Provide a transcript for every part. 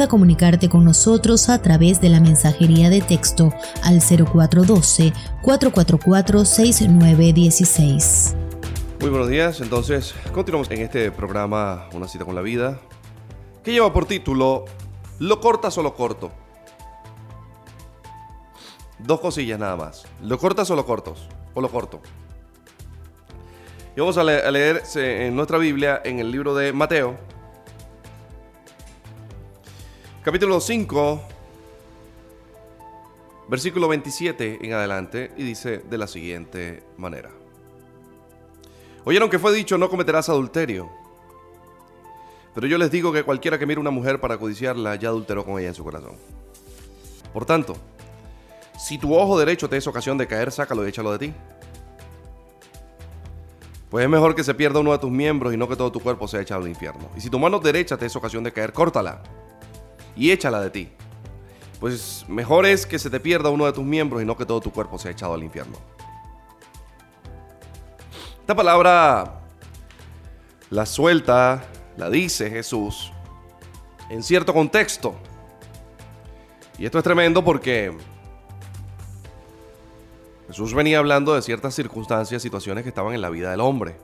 Recuerda comunicarte con nosotros a través de la mensajería de texto al 0412-444-6916. Muy buenos días, entonces continuamos en este programa Una cita con la vida, que lleva por título ¿Lo cortas o lo corto? Dos cosillas nada más. ¿Lo cortas o lo cortos? O lo corto. Y vamos a, leer en nuestra Biblia en el libro de Mateo, capítulo 5, versículo 27 en adelante, y dice de la siguiente manera. Oyeron que fue dicho, no cometerás adulterio. Pero yo les digo que cualquiera que mire una mujer para codiciarla ya adulteró con ella en su corazón. Por tanto, si tu ojo derecho te es ocasión de caer, sácalo y échalo de ti. Pues es mejor que se pierda uno de tus miembros y no que todo tu cuerpo sea echado al infierno. Y si tu mano derecha te es ocasión de caer, córtala y échala de ti. Pues mejor es que se te pierda uno de tus miembros y no que todo tu cuerpo sea echado al infierno. Esta palabra la suelta, la dice Jesús en cierto contexto. Y esto es tremendo porque Jesús venía hablando de ciertas circunstancias, situaciones que estaban en la vida del hombre.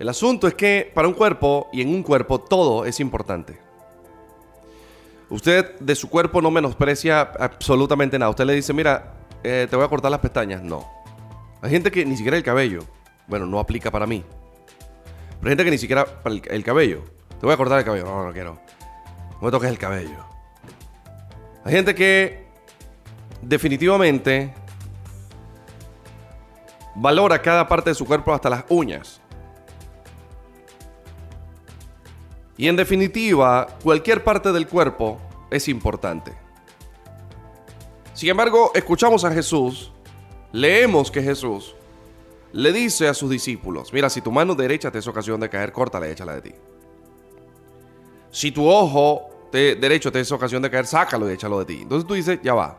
El asunto es que para un cuerpo y en un cuerpo todo es importante. Usted de su cuerpo no menosprecia absolutamente nada. Usted le dice, mira, eh, te voy a cortar las pestañas. No. Hay gente que ni siquiera el cabello. Bueno, no aplica para mí. Pero hay gente que ni siquiera para el, cabello. Te voy a cortar el cabello. No, no quiero. No me toques el cabello. Hay gente que definitivamente valora cada parte de su cuerpo hasta las uñas. Y en definitiva, cualquier parte del cuerpo es importante. Sin embargo, escuchamos a Jesús, leemos que Jesús le dice a sus discípulos, mira, si tu mano derecha te es ocasión de caer, córtala y échala de ti. Si tu ojo derecho te es ocasión de caer, sácalo y échalo de ti. Entonces tú dices, ya va.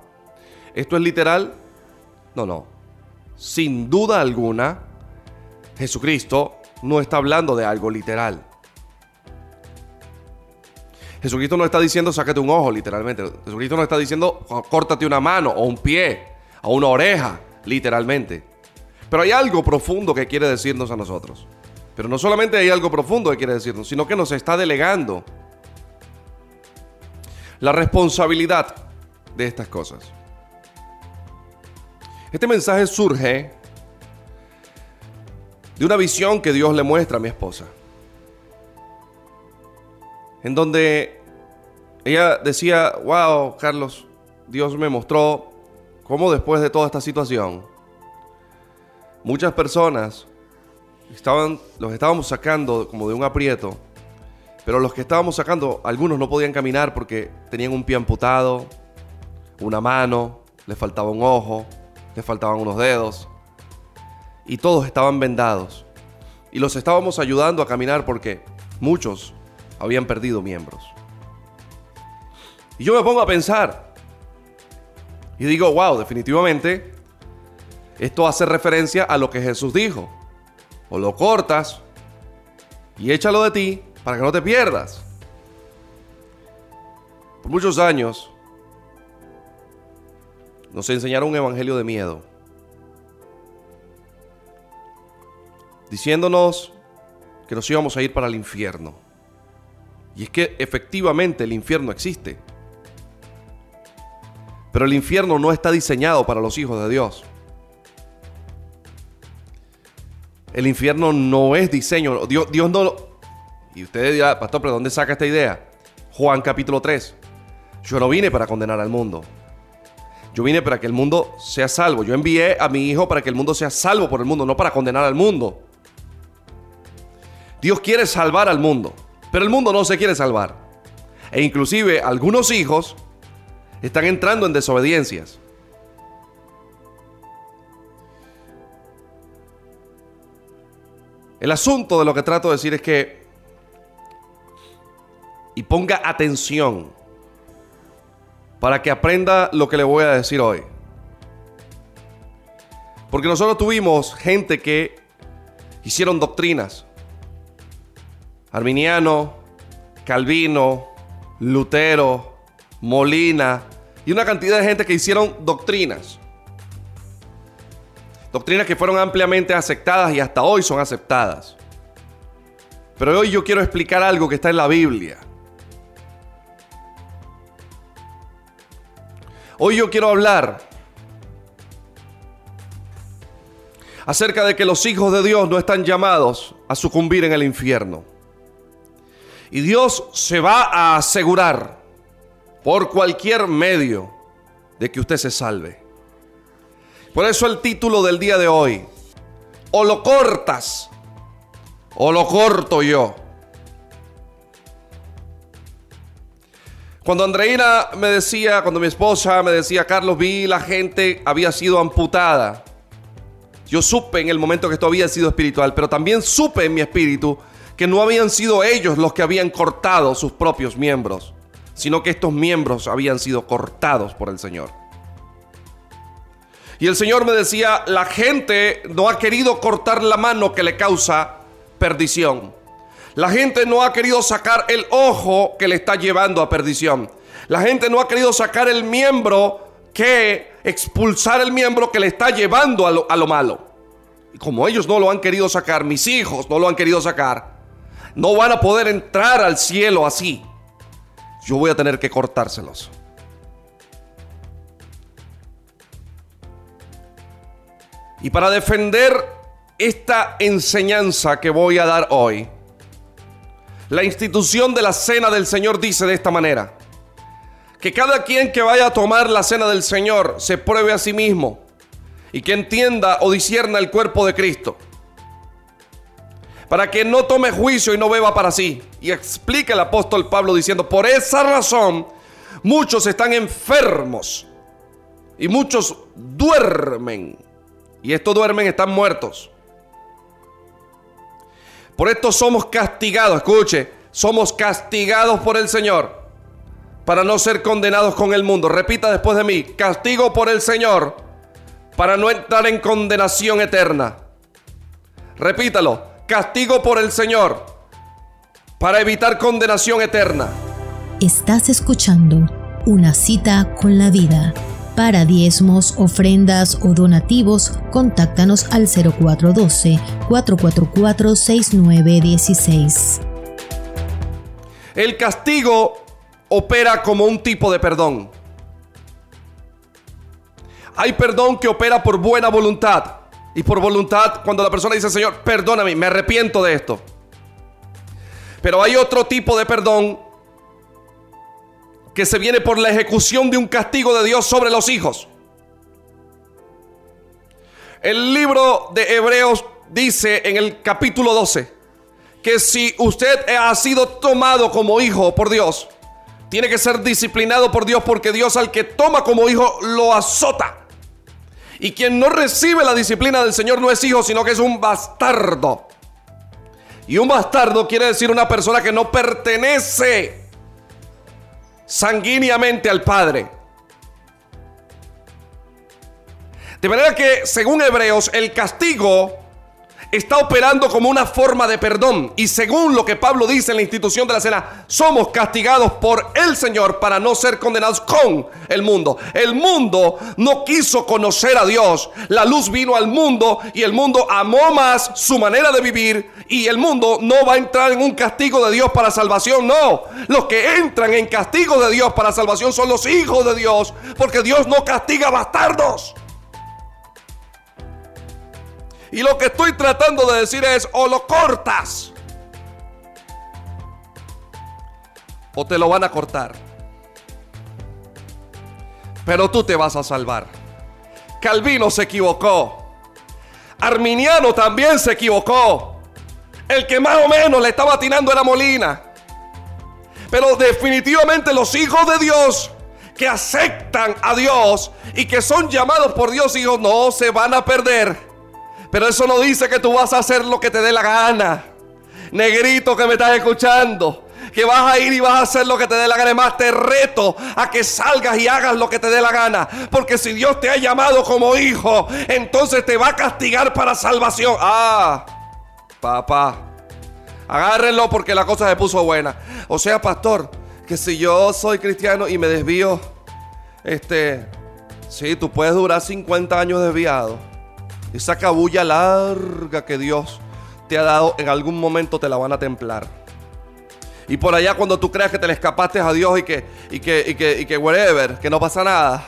¿Esto es literal? No, no. Sin duda alguna, Jesucristo no está hablando de algo literal. Jesucristo no está diciendo sácate un ojo, literalmente. Jesucristo no está diciendo córtate una mano o un pie o una oreja, literalmente. Pero hay algo profundo que quiere decirnos a nosotros. Pero no solamente hay algo profundo que quiere decirnos, sino que nos está delegando la responsabilidad de estas cosas. Este mensaje surge de una visión que Dios le muestra a mi esposa en donde ella decía, wow, Carlos, Dios me mostró cómo después de toda esta situación, muchas personas estaban, los estábamos sacando como de un aprieto, pero los que estábamos sacando, algunos no podían caminar porque tenían un pie amputado, una mano, les faltaba un ojo, les faltaban unos dedos, y todos estaban vendados. Y los estábamos ayudando a caminar porque muchos habían perdido miembros. Y yo me pongo a pensar y digo, wow, definitivamente esto hace referencia a lo que Jesús dijo. O lo cortas y échalo de ti para que no te pierdas. Por muchos años nos enseñaron un evangelio de miedo. Diciéndonos que nos íbamos a ir para el infierno. Y es que efectivamente el infierno existe. Pero el infierno no está diseñado para los hijos de Dios. El infierno no es diseño. Dios, Dios no lo... Y usted dirá, pastor, ¿pero dónde saca esta idea? Juan capítulo 3. Yo no vine para condenar al mundo. Yo vine para que el mundo sea salvo. Yo envié a mi hijo para que el mundo sea salvo por el mundo, no para condenar al mundo. Dios quiere salvar al mundo. Pero el mundo no se quiere salvar. E inclusive algunos hijos están entrando en desobediencias. El asunto de lo que trato de decir es que, y ponga atención para que aprenda lo que le voy a decir hoy. Porque nosotros tuvimos gente que hicieron doctrinas. Arminiano, Calvino, Lutero, Molina y una cantidad de gente que hicieron doctrinas. Doctrinas que fueron ampliamente aceptadas y hasta hoy son aceptadas. Pero hoy yo quiero explicar algo que está en la Biblia. Hoy yo quiero hablar acerca de que los hijos de Dios no están llamados a sucumbir en el infierno. Y Dios se va a asegurar por cualquier medio de que usted se salve. Por eso el título del día de hoy, o lo cortas o lo corto yo. Cuando Andreina me decía, cuando mi esposa me decía, Carlos, vi la gente había sido amputada. Yo supe en el momento que esto había sido espiritual, pero también supe en mi espíritu que no habían sido ellos los que habían cortado sus propios miembros, sino que estos miembros habían sido cortados por el Señor. Y el Señor me decía, la gente no ha querido cortar la mano que le causa perdición. La gente no ha querido sacar el ojo que le está llevando a perdición. La gente no ha querido sacar el miembro que expulsar el miembro que le está llevando a lo, a lo malo. Y como ellos no lo han querido sacar, mis hijos no lo han querido sacar, no van a poder entrar al cielo así. Yo voy a tener que cortárselos. Y para defender esta enseñanza que voy a dar hoy, la institución de la cena del Señor dice de esta manera, que cada quien que vaya a tomar la cena del Señor se pruebe a sí mismo y que entienda o disierna el cuerpo de Cristo para que no tome juicio y no beba para sí. Y explica el apóstol Pablo diciendo, por esa razón muchos están enfermos y muchos duermen. Y estos duermen están muertos. Por esto somos castigados, escuche, somos castigados por el Señor para no ser condenados con el mundo. Repita después de mí, castigo por el Señor para no entrar en condenación eterna. Repítalo, castigo por el Señor para evitar condenación eterna. Estás escuchando una cita con la vida. Para diezmos, ofrendas o donativos, contáctanos al 0412-444-6916. El castigo opera como un tipo de perdón. Hay perdón que opera por buena voluntad. Y por voluntad, cuando la persona dice, Señor, perdóname, me arrepiento de esto. Pero hay otro tipo de perdón que se viene por la ejecución de un castigo de Dios sobre los hijos. El libro de Hebreos dice en el capítulo 12 que si usted ha sido tomado como hijo por Dios, tiene que ser disciplinado por Dios porque Dios al que toma como hijo lo azota. Y quien no recibe la disciplina del Señor no es hijo, sino que es un bastardo. Y un bastardo quiere decir una persona que no pertenece sanguíneamente al Padre. De manera que, según Hebreos, el castigo está operando como una forma de perdón. Y según lo que Pablo dice en la institución de la cena, somos castigados por el Señor para no ser condenados con el mundo. El mundo no quiso conocer a Dios. La luz vino al mundo y el mundo amó más su manera de vivir. Y el mundo no va a entrar en un castigo de Dios para salvación. No, los que entran en castigo de Dios para salvación son los hijos de Dios. Porque Dios no castiga bastardos. Y lo que estoy tratando de decir es, o lo cortas, o te lo van a cortar. Pero tú te vas a salvar. Calvino se equivocó. Arminiano también se equivocó. El que más o menos le estaba atinando era Molina. Pero definitivamente los hijos de Dios que aceptan a Dios y que son llamados por Dios hijos no se van a perder pero eso no dice que tú vas a hacer lo que te dé la gana. Negrito que me estás escuchando. Que vas a ir y vas a hacer lo que te dé la gana. Más te reto a que salgas y hagas lo que te dé la gana. Porque si Dios te ha llamado como hijo, entonces te va a castigar para salvación. Ah, Papá, agárrenlo porque la cosa se puso buena. O sea, pastor, que si yo soy cristiano y me desvío, este, sí, tú puedes durar 50 años desviado. Esa cabulla larga que Dios te ha dado, en algún momento te la van a templar. Y por allá cuando tú creas que te le escapaste a Dios y que, y que, y que, y que whatever, que no pasa nada.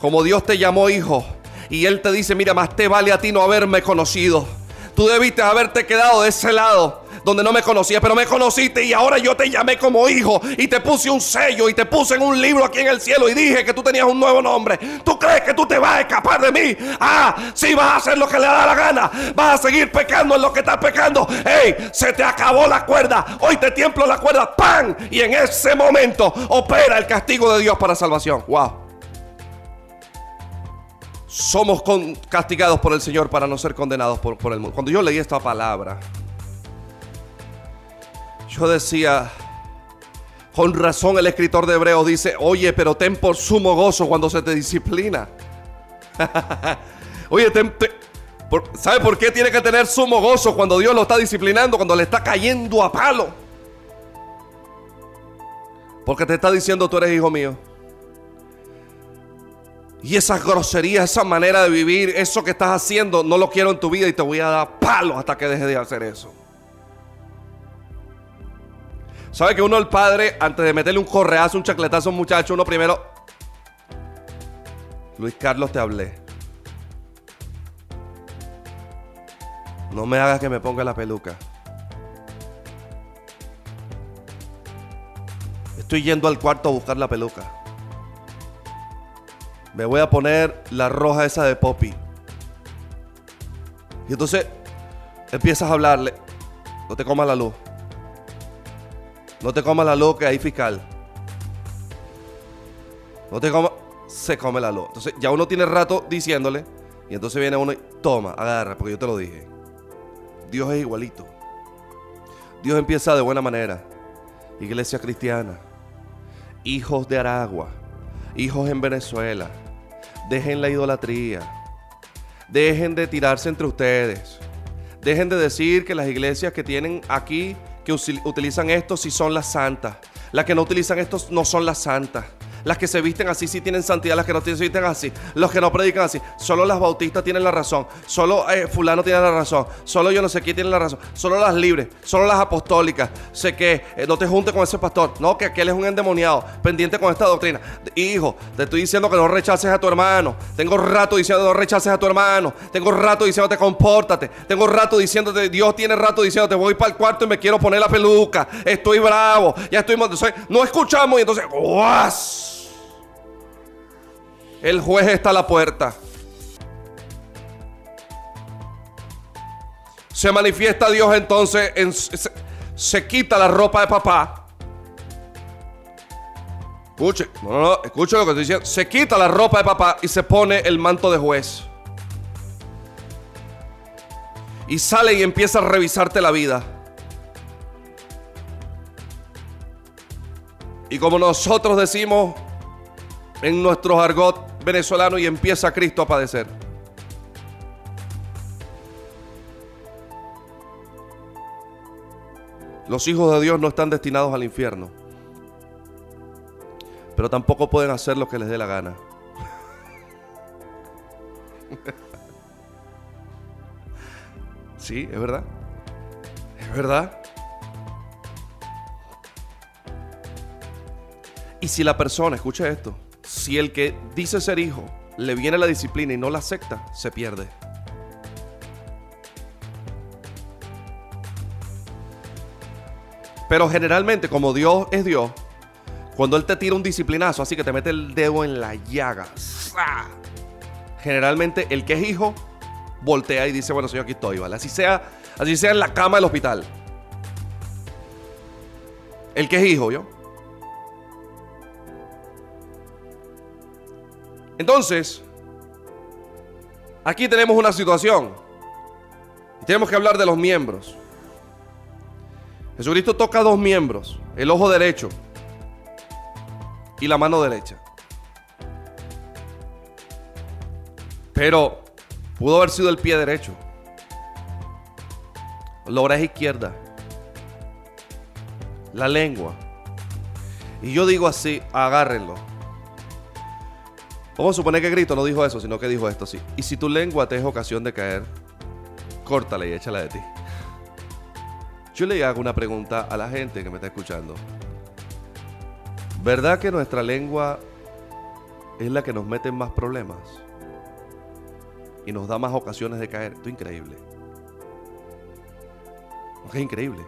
Como Dios te llamó hijo. Y Él te dice, mira, más te vale a ti no haberme conocido. Tú debiste haberte quedado de ese lado donde no me conocías, pero me conociste y ahora yo te llamé como hijo y te puse un sello y te puse en un libro aquí en el cielo y dije que tú tenías un nuevo nombre. ¿Tú crees que tú te vas a escapar de mí? Ah, sí vas a hacer lo que le da la gana. Vas a seguir pecando en lo que estás pecando. ¡Ey! Se te acabó la cuerda. Hoy te tiemplo la cuerda. ¡Pam! Y en ese momento opera el castigo de Dios para salvación. ¡Wow! Somos castigados por el Señor para no ser condenados por el mundo. Cuando yo leí esta palabra, yo decía, con razón el escritor de Hebreos dice, oye, pero ten por sumo gozo cuando se te disciplina. oye, ten, ¿sabe por qué tiene que tener sumo gozo cuando Dios lo está disciplinando, cuando le está cayendo a palo? Porque te está diciendo, tú eres hijo mío. Y esas groserías, esa manera de vivir, eso que estás haciendo, no lo quiero en tu vida y te voy a dar palo hasta que dejes de hacer eso. ¿Sabe que uno, el padre, antes de meterle un correazo, un chacletazo a un muchacho, uno primero. Luis Carlos, te hablé. No me hagas que me ponga la peluca. Estoy yendo al cuarto a buscar la peluca. Me voy a poner la roja esa de Poppy. Y entonces empiezas a hablarle. No te comas la luz. No te comas la que hay fiscal. No te comas. Se come la luz. Entonces ya uno tiene rato diciéndole. Y entonces viene uno y toma, agarra, porque yo te lo dije. Dios es igualito. Dios empieza de buena manera. Iglesia cristiana. Hijos de Aragua. Hijos en Venezuela. Dejen la idolatría. Dejen de tirarse entre ustedes. Dejen de decir que las iglesias que tienen aquí que utilizan esto si son las santas. Las que no utilizan esto no son las santas. Las que se visten así sí tienen santidad, las que no se visten así. Los que no predican así. Solo las bautistas tienen la razón. Solo eh, fulano tiene la razón. Solo yo no sé quién tiene la razón. Solo las libres. Solo las apostólicas. Sé que eh, no te juntes con ese pastor. No, que aquel es un endemoniado. Pendiente con esta doctrina. Hijo, te estoy diciendo que no rechaces a tu hermano. Tengo rato diciendo no rechaces a tu hermano. Tengo rato diciéndote compórtate. Tengo rato diciéndote, Dios tiene rato diciéndote voy para el cuarto y me quiero poner la peluca. Estoy bravo. Ya estoy... No escuchamos y entonces... ¡guas! El juez está a la puerta. Se manifiesta Dios entonces, en, se, quita la ropa de papá. Escuche, no, no, no, escuche lo que estoy diciendo. Se quita la ropa de papá y se pone el manto de juez. Y sale y empieza a revisarte la vida. Y como nosotros decimos en nuestro argot, venezolano y empieza Cristo a padecer. Los hijos de Dios no están destinados al infierno, pero tampoco pueden hacer lo que les dé la gana. Sí, es verdad. Es verdad. Y si la persona, escucha esto, si el que dice ser hijo le viene la disciplina y no la acepta, se pierde. Pero generalmente, como Dios es Dios, cuando Él te tira un disciplinazo, así que te mete el dedo en la llaga, generalmente el que es hijo voltea y dice, bueno, Señor, aquí estoy, ¿vale? Así sea, así sea en la cama del hospital. El que es hijo, ¿yo? Entonces, aquí tenemos una situación. Y tenemos que hablar de los miembros. Jesucristo toca dos miembros, el ojo derecho y la mano derecha. Pero pudo haber sido el pie derecho. la oreja izquierda, la lengua. Y yo digo así, agárrenlo. Vamos a suponer que Cristo no dijo eso, sino que dijo esto así. Y si tu lengua te es ocasión de caer, córtala y échala de ti. Yo le hago una pregunta a la gente que me está escuchando. ¿Verdad que nuestra lengua es la que nos mete en más problemas? Y nos da más ocasiones de caer. Esto es increíble. Es increíble.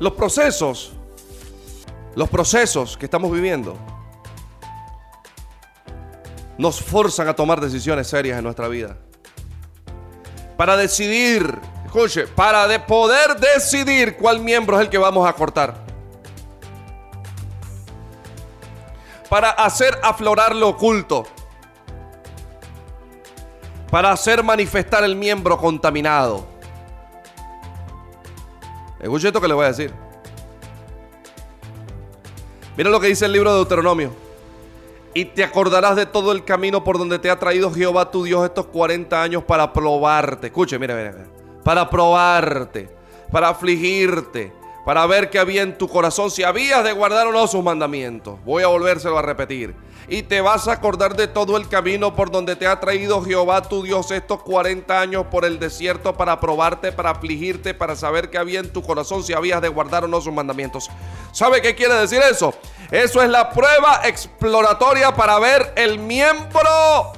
Los procesos, los procesos que estamos viviendo, nos forzan a tomar decisiones serias en nuestra vida. Para decidir, escuche, para de poder decidir cuál miembro es el que vamos a cortar. Para hacer aflorar lo oculto. Para hacer manifestar el miembro contaminado. Escuche esto que le voy a decir. Mira lo que dice el libro de Deuteronomio. Y te acordarás de todo el camino por donde te ha traído Jehová tu Dios estos 40 años para probarte. Escuche, mira, mira. Para probarte, para afligirte, para ver qué había en tu corazón, si habías de guardar o no sus mandamientos. Voy a volvérselo a repetir y te vas a acordar de todo el camino por donde te ha traído Jehová tu Dios estos 40 años por el desierto para probarte, para afligirte, para saber qué había en tu corazón, si habías de guardar o no sus mandamientos. ¿Sabe qué quiere decir eso? Eso es la prueba exploratoria para ver el miembro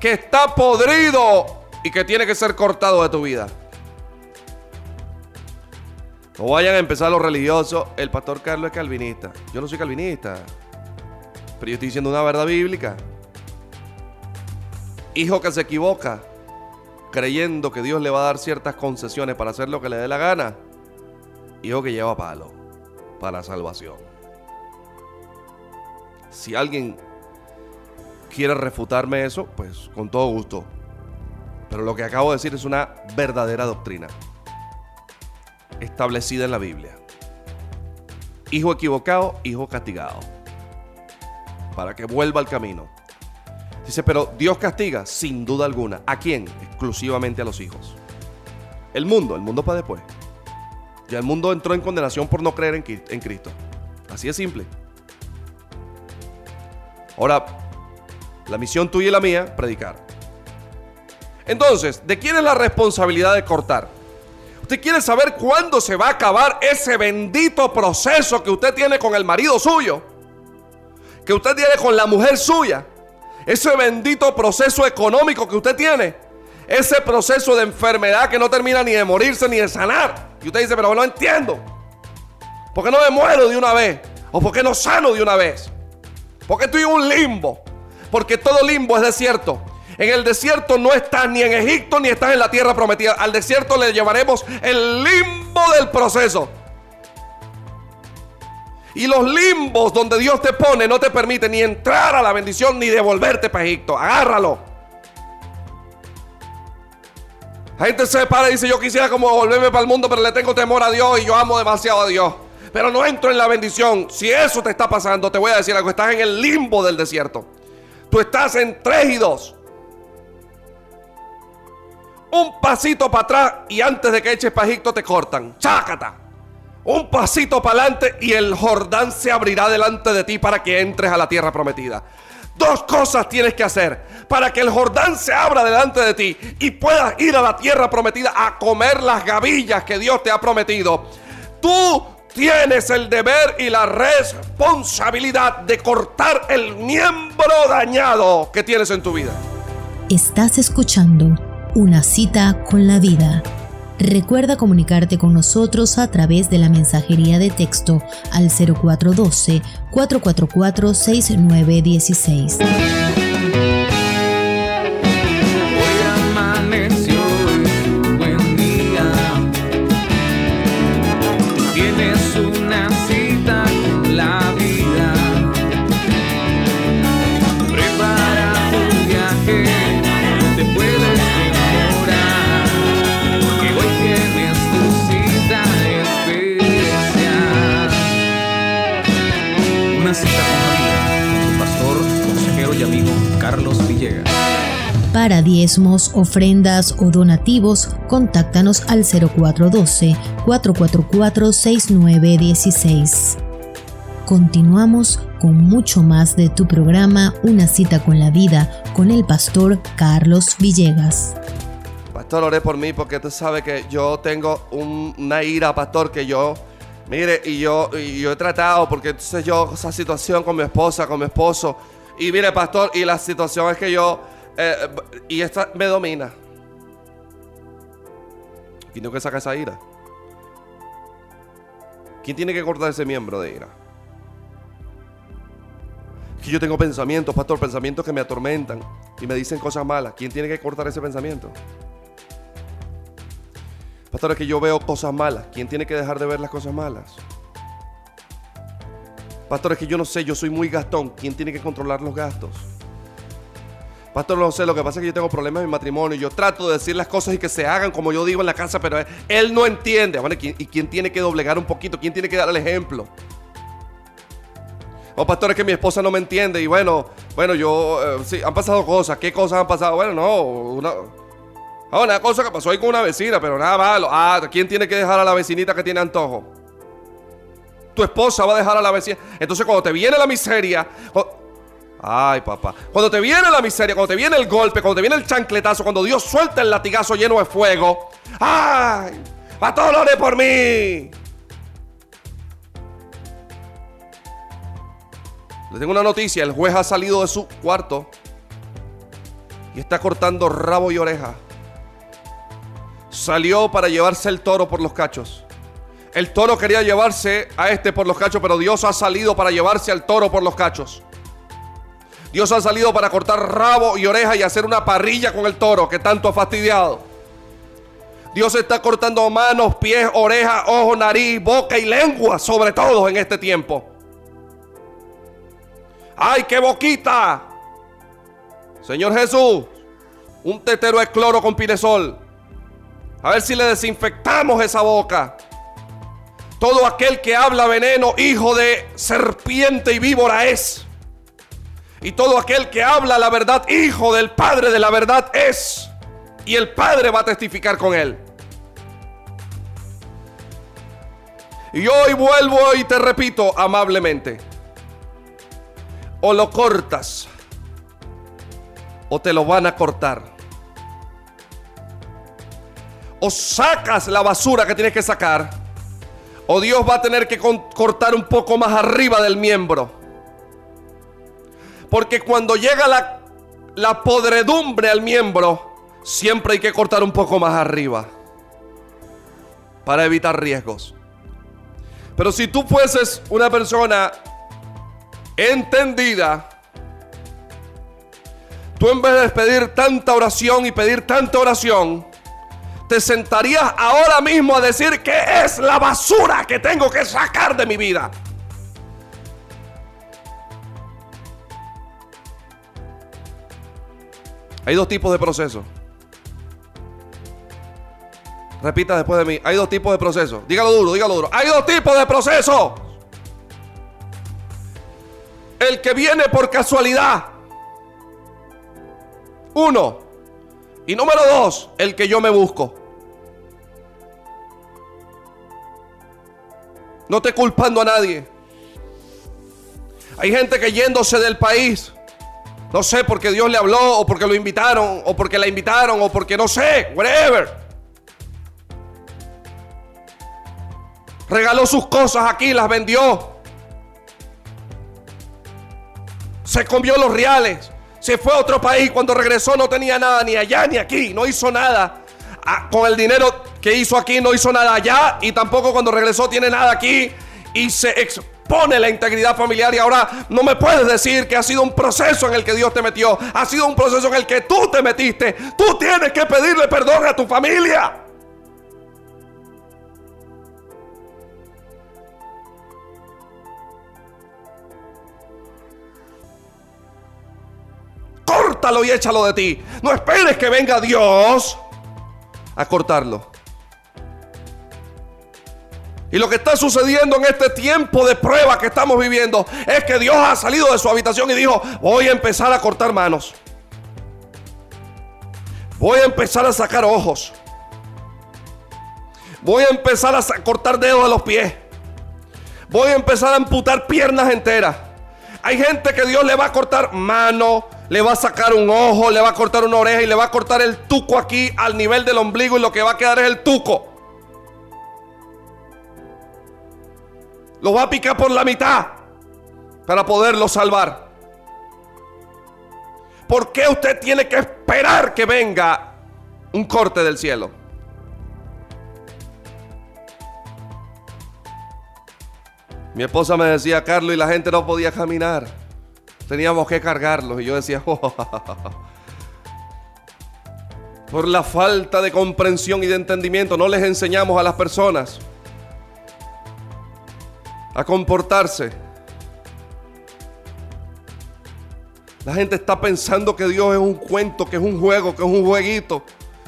que está podrido y que tiene que ser cortado de tu vida. No vayan a empezar los religiosos. El pastor Carlos es calvinista. Yo no soy calvinista. Pero yo estoy diciendo una verdad bíblica. Hijo que se equivoca, creyendo que Dios le va a dar ciertas concesiones para hacer lo que le dé la gana. Hijo que lleva palo para salvación. Si alguien quiere refutarme eso, pues con todo gusto. Pero lo que acabo de decir es una verdadera doctrina establecida en la Biblia. Hijo equivocado, hijo castigado para que vuelva al camino. Dice, pero Dios castiga sin duda alguna. ¿A quién? Exclusivamente a los hijos. El mundo, el mundo para después. Ya el mundo entró en condenación por no creer en Cristo. Así es simple. Ahora, la misión tuya y la mía, predicar. Entonces, ¿de quién es la responsabilidad de cortar? Usted quiere saber cuándo se va a acabar ese bendito proceso que usted tiene con el marido suyo que usted tiene con la mujer suya, ese bendito proceso económico que usted tiene, ese proceso de enfermedad que no termina ni de morirse ni de sanar. Y usted dice, pero no entiendo. ¿Por qué no me muero de una vez? ¿O por qué no sano de una vez? Porque estoy en un limbo. Porque todo limbo es desierto. En el desierto no estás ni en Egipto ni estás en la tierra prometida. Al desierto le llevaremos el limbo del proceso. Y los limbos donde Dios te pone no te permite ni entrar a la bendición ni devolverte para Egipto. Agárralo. La gente se para y dice, yo quisiera como volverme para el mundo, pero le tengo temor a Dios y yo amo demasiado a Dios. Pero no entro en la bendición. Si eso te está pasando, te voy a decir algo. Estás en el limbo del desierto. Tú estás en tres y dos. Un pasito para atrás y antes de que eches para te cortan. Chácata un pasito para adelante y el Jordán se abrirá delante de ti para que entres a la tierra prometida. Dos cosas tienes que hacer para que el Jordán se abra delante de ti y puedas ir a la tierra prometida a comer las gavillas que Dios te ha prometido. Tú tienes el deber y la responsabilidad de cortar el miembro dañado que tienes en tu vida. Estás escuchando una cita con la vida. Recuerda comunicarte con nosotros a través de la mensajería de texto al 0412-444-6916. Para diezmos, ofrendas o donativos, contáctanos al 0412-444-6916. Continuamos con mucho más de tu programa Una cita con la vida con el pastor Carlos Villegas. Pastor, oré por mí porque tú sabes que yo tengo una ira, pastor, que yo, mire, y yo, y yo he tratado, porque entonces yo, esa situación con mi esposa, con mi esposo, y mire, pastor, y la situación es que yo eh, y esta me domina. ¿Quién tengo que sacar esa ira? ¿Quién tiene que cortar ese miembro de ira? Que yo tengo pensamientos, pastor, pensamientos que me atormentan y me dicen cosas malas. ¿Quién tiene que cortar ese pensamiento? Pastor, es que yo veo cosas malas. ¿Quién tiene que dejar de ver las cosas malas? Pastor, es que yo no sé, yo soy muy gastón. ¿Quién tiene que controlar los gastos? Pastor, no sé, lo que pasa es que yo tengo problemas en mi matrimonio. Yo trato de decir las cosas y que se hagan como yo digo en la casa, pero él no entiende. ¿Y quién tiene que doblegar un poquito? ¿Quién tiene que dar el ejemplo? Oh, pastor, es que mi esposa no me entiende. Y bueno, bueno, yo, eh, sí, han pasado cosas. ¿Qué cosas han pasado? Bueno, no, una, ah, una cosa que pasó ahí con una vecina, pero nada malo. Ah, ¿quién tiene que dejar a la vecinita que tiene antojo? Tu esposa va a dejar a la vecina. Entonces, cuando te viene la miseria, Ay, papá. Cuando te viene la miseria, cuando te viene el golpe, cuando te viene el chancletazo, cuando Dios suelta el latigazo lleno de fuego. ¡Ay! ¡Pastor, ore por mí! Les tengo una noticia. El juez ha salido de su cuarto y está cortando rabo y oreja. Salió para llevarse el toro por los cachos. El toro quería llevarse a este por los cachos, pero Dios ha salido para llevarse al toro por los cachos. Dios ha salido para cortar rabo y oreja y hacer una parrilla con el toro que tanto ha fastidiado. Dios está cortando manos, pies, orejas, ojos, nariz, boca y lengua, sobre todo en este tiempo. ¡Ay, qué boquita! Señor Jesús, un tetero de cloro con piresol. A ver si le desinfectamos esa boca. Todo aquel que habla veneno, hijo de serpiente y víbora es. Y todo aquel que habla la verdad, hijo del Padre de la verdad es. Y el Padre va a testificar con él. Y hoy vuelvo y te repito amablemente. O lo cortas o te lo van a cortar. O sacas la basura que tienes que sacar. O Dios va a tener que cortar un poco más arriba del miembro. Porque cuando llega la, la podredumbre al miembro, siempre hay que cortar un poco más arriba para evitar riesgos. Pero si tú fueses una persona entendida, tú en vez de pedir tanta oración y pedir tanta oración, te sentarías ahora mismo a decir que es la basura que tengo que sacar de mi vida. Hay dos tipos de procesos. Repita después de mí. Hay dos tipos de procesos. Dígalo duro, dígalo duro. Hay dos tipos de procesos. El que viene por casualidad. Uno. Y número dos, el que yo me busco. No te culpando a nadie. Hay gente que yéndose del país no sé, porque Dios le habló, o porque lo invitaron, o porque la invitaron, o porque no sé, whatever. Regaló sus cosas aquí, las vendió. Se comió los reales. Se fue a otro país. Cuando regresó no tenía nada ni allá ni aquí. No hizo nada. Ah, con el dinero que hizo aquí no hizo nada allá. Y tampoco cuando regresó tiene nada aquí. Y se pone la integridad familiar y ahora no me puedes decir que ha sido un proceso en el que Dios te metió, ha sido un proceso en el que tú te metiste. Tú tienes que pedirle perdón a tu familia. Córtalo y échalo de ti. No esperes que venga Dios a cortarlo. Y lo que está sucediendo en este tiempo de prueba que estamos viviendo es que Dios ha salido de su habitación y dijo, voy a empezar a cortar manos. Voy a empezar a sacar ojos. Voy a empezar a cortar dedos de los pies. Voy a empezar a amputar piernas enteras. Hay gente que Dios le va a cortar mano, le va a sacar un ojo, le va a cortar una oreja y le va a cortar el tuco aquí al nivel del ombligo y lo que va a quedar es el tuco. Lo va a picar por la mitad para poderlo salvar. ¿Por qué usted tiene que esperar que venga un corte del cielo? Mi esposa me decía, Carlos, y la gente no podía caminar. Teníamos que cargarlos. Y yo decía, oh, por la falta de comprensión y de entendimiento, no les enseñamos a las personas a comportarse. La gente está pensando que Dios es un cuento, que es un juego, que es un jueguito,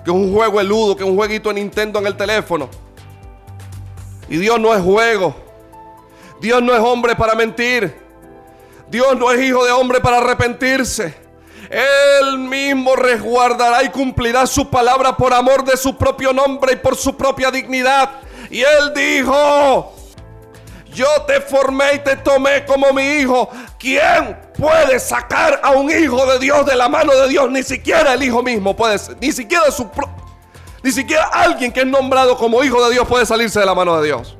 que es un juego eludo, que es un jueguito de Nintendo en el teléfono. Y Dios no es juego. Dios no es hombre para mentir. Dios no es hijo de hombre para arrepentirse. Él mismo resguardará y cumplirá su palabra por amor de su propio nombre y por su propia dignidad. Y Él dijo, yo te formé y te tomé como mi hijo. ¿Quién puede sacar a un hijo de Dios de la mano de Dios? Ni siquiera el hijo mismo puede. Ni siquiera su ni siquiera alguien que es nombrado como hijo de Dios puede salirse de la mano de Dios.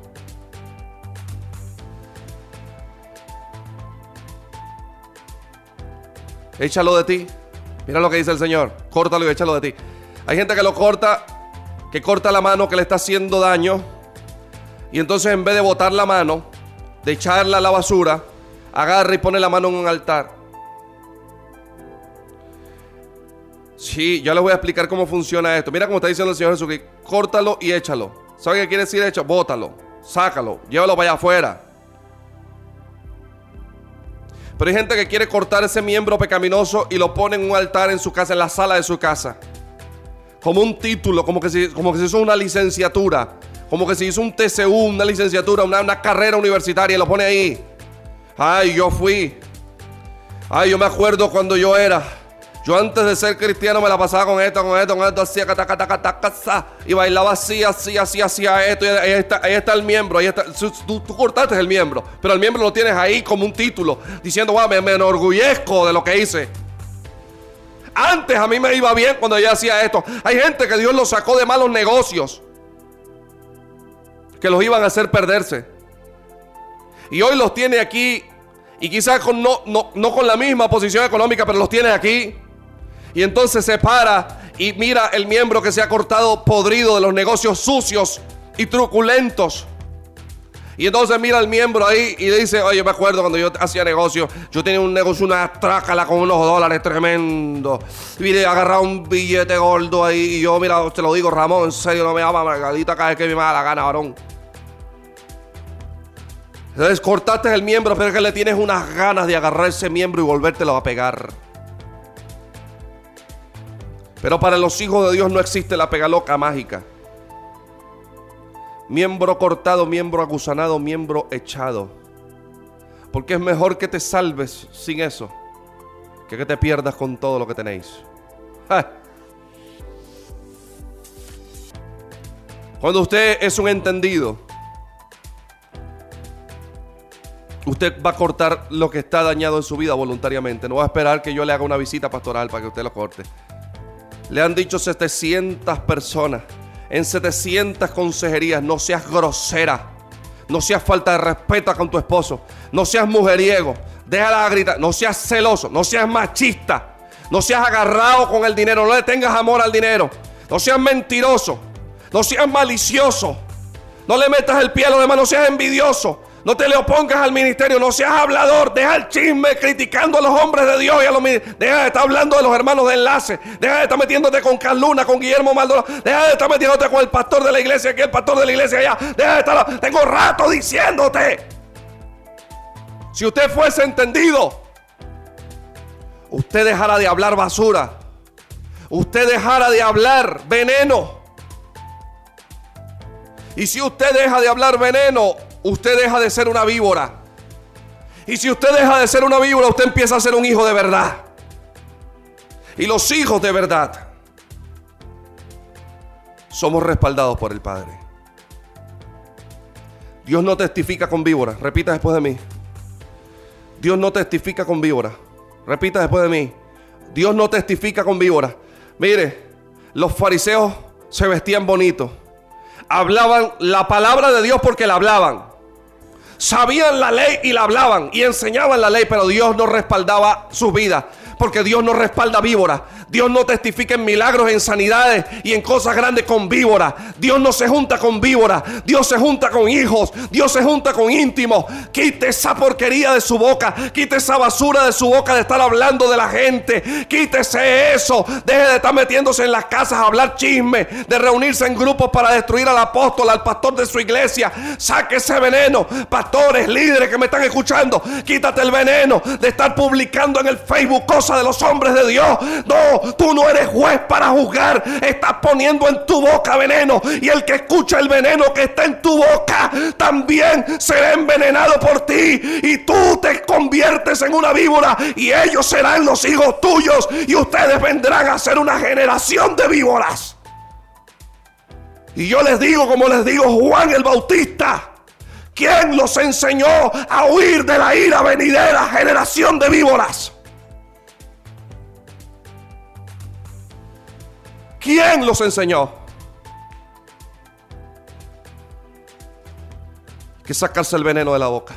échalo de ti. Mira lo que dice el Señor, córtalo y échalo de ti. Hay gente que lo corta, que corta la mano que le está haciendo daño. Y entonces en vez de botar la mano, de echarla a la basura, agarra y pone la mano en un altar. Sí, yo les voy a explicar cómo funciona esto. Mira cómo está diciendo el Señor que córtalo y échalo. ¿Sabe qué quiere decir hecho? Bótalo, sácalo, llévalo para allá afuera. Pero hay gente que quiere cortar ese miembro pecaminoso y lo pone en un altar en su casa, en la sala de su casa. Como un título, como que si, como que hizo una licenciatura. Como que se hizo un TCU, una licenciatura, una, una carrera universitaria y lo pone ahí. Ay, yo fui. Ay, yo me acuerdo cuando yo era. Yo antes de ser cristiano me la pasaba con esto, con esto, con esto, hacía y bailaba así, así, así, hacía esto. Y ahí está, ahí está el miembro, ahí está. Tú, cortaste el miembro, pero el miembro lo tienes ahí como un título, diciendo, wow, me, enorgullezco de lo que hice. Antes a mí me iba bien cuando yo hacía esto. Hay gente que Dios los sacó de malos negocios, que los iban a hacer perderse. Y hoy los tiene aquí, y quizás con no, no, no con la misma posición económica, pero los tiene aquí y entonces se para y mira el miembro que se ha cortado podrido de los negocios sucios y truculentos. Y entonces mira el miembro ahí y dice, oye, me acuerdo cuando yo hacía negocio, yo tenía un negocio, una trácala con unos dólares tremendo. Y le agarraba un billete gordo ahí y yo, mira, te lo digo, Ramón, en serio, no me llama Margarita cada vez que me da la gana, varón. Entonces cortaste el miembro, pero es que le tienes unas ganas de agarrar ese miembro y volvértelo a pegar. Pero para los hijos de Dios no existe la pegaloca mágica. Miembro cortado, miembro agusanado, miembro echado. Porque es mejor que te salves sin eso que que te pierdas con todo lo que tenéis. Cuando usted es un entendido, usted va a cortar lo que está dañado en su vida voluntariamente. No va a esperar que yo le haga una visita pastoral para que usted lo corte. Le han dicho 700 personas en 700 consejerías, no seas grosera, no seas falta de respeto con tu esposo, no seas mujeriego, déjala gritar, no seas celoso, no seas machista, no seas agarrado con el dinero, no le tengas amor al dinero, no seas mentiroso, no seas malicioso, no le metas el pie a los demás, no seas envidioso, no te le opongas al ministerio, no seas hablador, deja el chisme criticando a los hombres de Dios y a los Deja de estar hablando de los hermanos de enlace, deja de estar metiéndote con Carluna, con Guillermo Maldonado, deja de estar metiéndote con el pastor de la iglesia aquí, el pastor de la iglesia allá, deja de estar, tengo rato diciéndote. Si usted fuese entendido, usted dejara de hablar basura, usted dejara de hablar veneno. Y si usted deja de hablar veneno, usted deja de ser una víbora. Y si usted deja de ser una víbora, usted empieza a ser un hijo de verdad. Y los hijos de verdad somos respaldados por el Padre. Dios no testifica con víboras. Repita después de mí. Dios no testifica con víboras. Repita después de mí. Dios no testifica con víboras. Mire, los fariseos se vestían bonito. Hablaban la palabra de Dios porque la hablaban. Sabían la ley y la hablaban y enseñaban la ley, pero Dios no respaldaba su vida porque Dios no respalda víboras. Dios no testifica en milagros, en sanidades y en cosas grandes con víboras. Dios no se junta con víboras. Dios se junta con hijos. Dios se junta con íntimos. Quite esa porquería de su boca. Quite esa basura de su boca de estar hablando de la gente. Quítese eso. Deje de estar metiéndose en las casas a hablar chisme. De reunirse en grupos para destruir al apóstol, al pastor de su iglesia. Saque ese veneno. Pastores, líderes que me están escuchando. Quítate el veneno de estar publicando en el Facebook cosas de los hombres de Dios. No, tú no eres juez para juzgar. Estás poniendo en tu boca veneno. Y el que escucha el veneno que está en tu boca también será envenenado por ti. Y tú te conviertes en una víbora. Y ellos serán los hijos tuyos. Y ustedes vendrán a ser una generación de víboras. Y yo les digo, como les digo Juan el Bautista. ¿Quién los enseñó a huir de la ira venidera generación de víboras? ¿Quién los enseñó? que sacarse el veneno de la boca.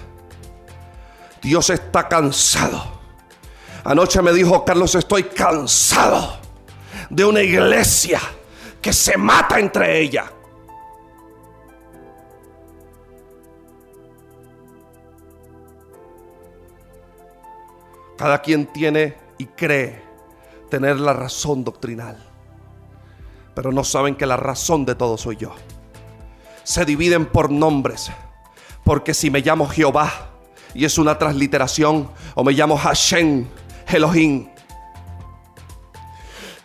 Dios está cansado. Anoche me dijo Carlos, estoy cansado de una iglesia que se mata entre ella. Cada quien tiene y cree tener la razón doctrinal pero no saben que la razón de todo soy yo. Se dividen por nombres, porque si me llamo Jehová y es una transliteración, o me llamo Hashem, Elohim,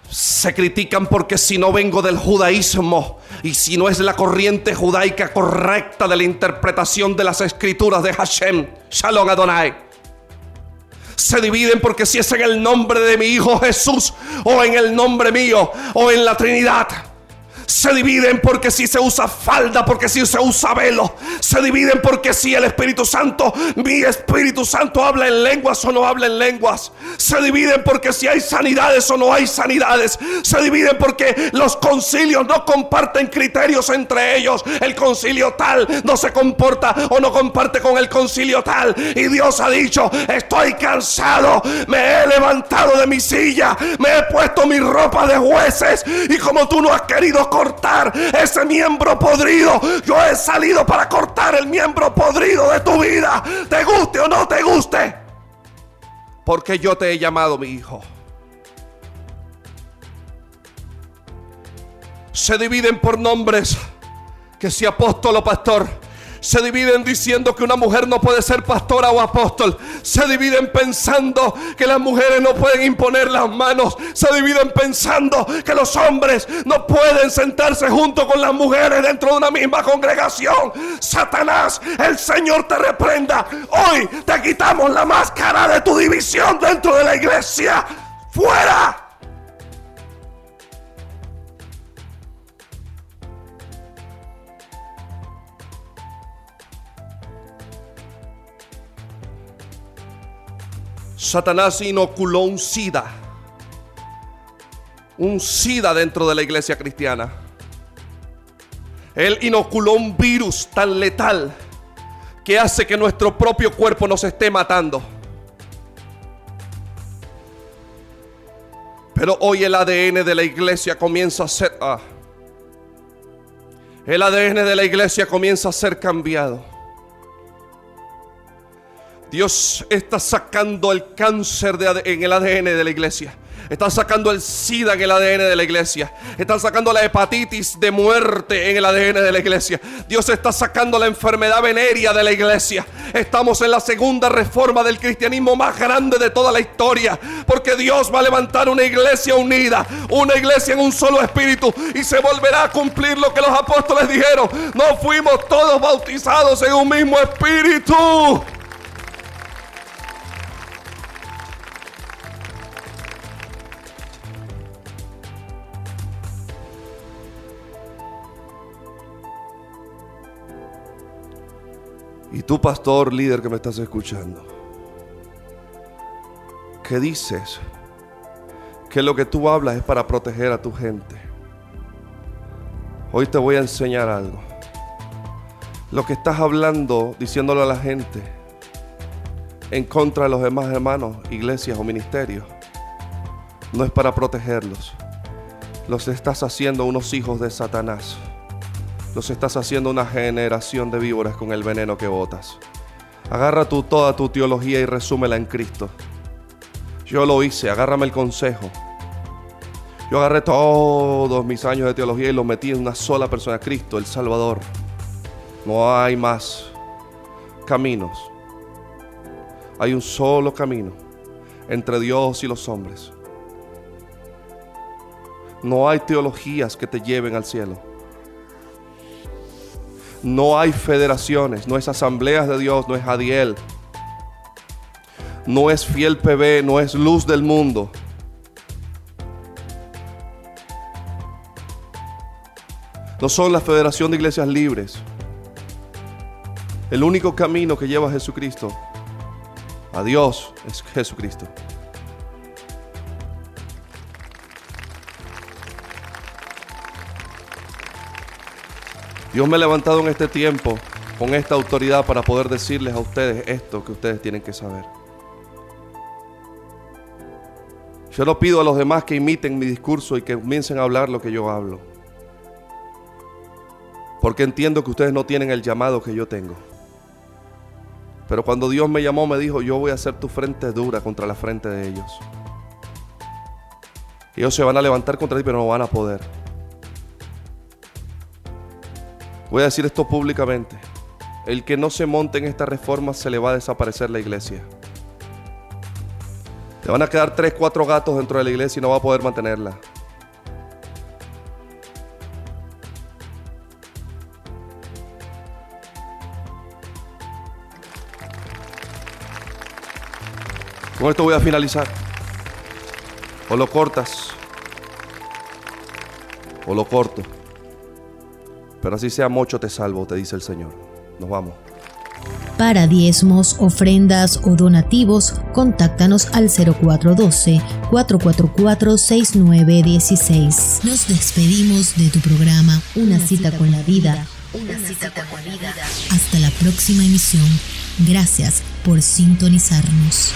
se critican porque si no vengo del judaísmo y si no es la corriente judaica correcta de la interpretación de las escrituras de Hashem, Shalom Adonai se dividen porque si es en el nombre de mi Hijo Jesús o en el nombre mío o en la Trinidad se dividen porque si se usa falda, porque si se usa velo. Se dividen porque si el Espíritu Santo, mi Espíritu Santo habla en lenguas o no habla en lenguas. Se dividen porque si hay sanidades o no hay sanidades. Se dividen porque los concilios no comparten criterios entre ellos. El concilio tal no se comporta o no comparte con el concilio tal. Y Dios ha dicho, estoy cansado, me he levantado de mi silla, me he puesto mi ropa de jueces. Y como tú no has querido cortar ese miembro podrido. Yo he salido para cortar el miembro podrido de tu vida. Te guste o no te guste. Porque yo te he llamado mi hijo. Se dividen por nombres. Que si apóstol o pastor se dividen diciendo que una mujer no puede ser pastora o apóstol. Se dividen pensando que las mujeres no pueden imponer las manos. Se dividen pensando que los hombres no pueden sentarse junto con las mujeres dentro de una misma congregación. Satanás, el Señor te reprenda. Hoy te quitamos la máscara de tu división dentro de la iglesia. ¡Fuera! Satanás inoculó un SIDA. Un SIDA dentro de la iglesia cristiana. Él inoculó un virus tan letal que hace que nuestro propio cuerpo nos esté matando. Pero hoy el ADN de la iglesia comienza a ser... Ah, el ADN de la iglesia comienza a ser cambiado. Dios está sacando el cáncer en el ADN de la iglesia. Está sacando el SIDA en el ADN de la iglesia. Está sacando la hepatitis de muerte en el ADN de la iglesia. Dios está sacando la enfermedad venérea de la iglesia. Estamos en la segunda reforma del cristianismo más grande de toda la historia. Porque Dios va a levantar una iglesia unida. Una iglesia en un solo espíritu. Y se volverá a cumplir lo que los apóstoles dijeron. No fuimos todos bautizados en un mismo espíritu. Y tú, pastor, líder que me estás escuchando, ¿qué dices? Que lo que tú hablas es para proteger a tu gente. Hoy te voy a enseñar algo. Lo que estás hablando, diciéndole a la gente, en contra de los demás hermanos, iglesias o ministerios, no es para protegerlos. Los estás haciendo unos hijos de Satanás. Los estás haciendo una generación de víboras con el veneno que botas. Agarra tú toda tu teología y resúmela en Cristo. Yo lo hice, agárrame el consejo. Yo agarré todos mis años de teología y los metí en una sola persona, Cristo, el Salvador. No hay más caminos. Hay un solo camino entre Dios y los hombres. No hay teologías que te lleven al cielo. No hay federaciones, no es asambleas de Dios, no es Adiel. No es fiel PB, no es luz del mundo. No son la Federación de Iglesias Libres. El único camino que lleva a Jesucristo a Dios es Jesucristo. Dios me ha levantado en este tiempo con esta autoridad para poder decirles a ustedes esto que ustedes tienen que saber. Yo no pido a los demás que imiten mi discurso y que comiencen a hablar lo que yo hablo. Porque entiendo que ustedes no tienen el llamado que yo tengo. Pero cuando Dios me llamó, me dijo, yo voy a hacer tu frente dura contra la frente de ellos. Ellos se van a levantar contra ti, pero no van a poder. Voy a decir esto públicamente. El que no se monte en esta reforma se le va a desaparecer la iglesia. Le van a quedar tres, cuatro gatos dentro de la iglesia y no va a poder mantenerla. Con esto voy a finalizar. O lo cortas. O lo corto. Pero así sea mucho te salvo, te dice el Señor. Nos vamos. Para diezmos, ofrendas o donativos, contáctanos al 0412-444-6916. Nos despedimos de tu programa Una, cita, con la vida. Una cita con la vida. Hasta la próxima emisión. Gracias por sintonizarnos.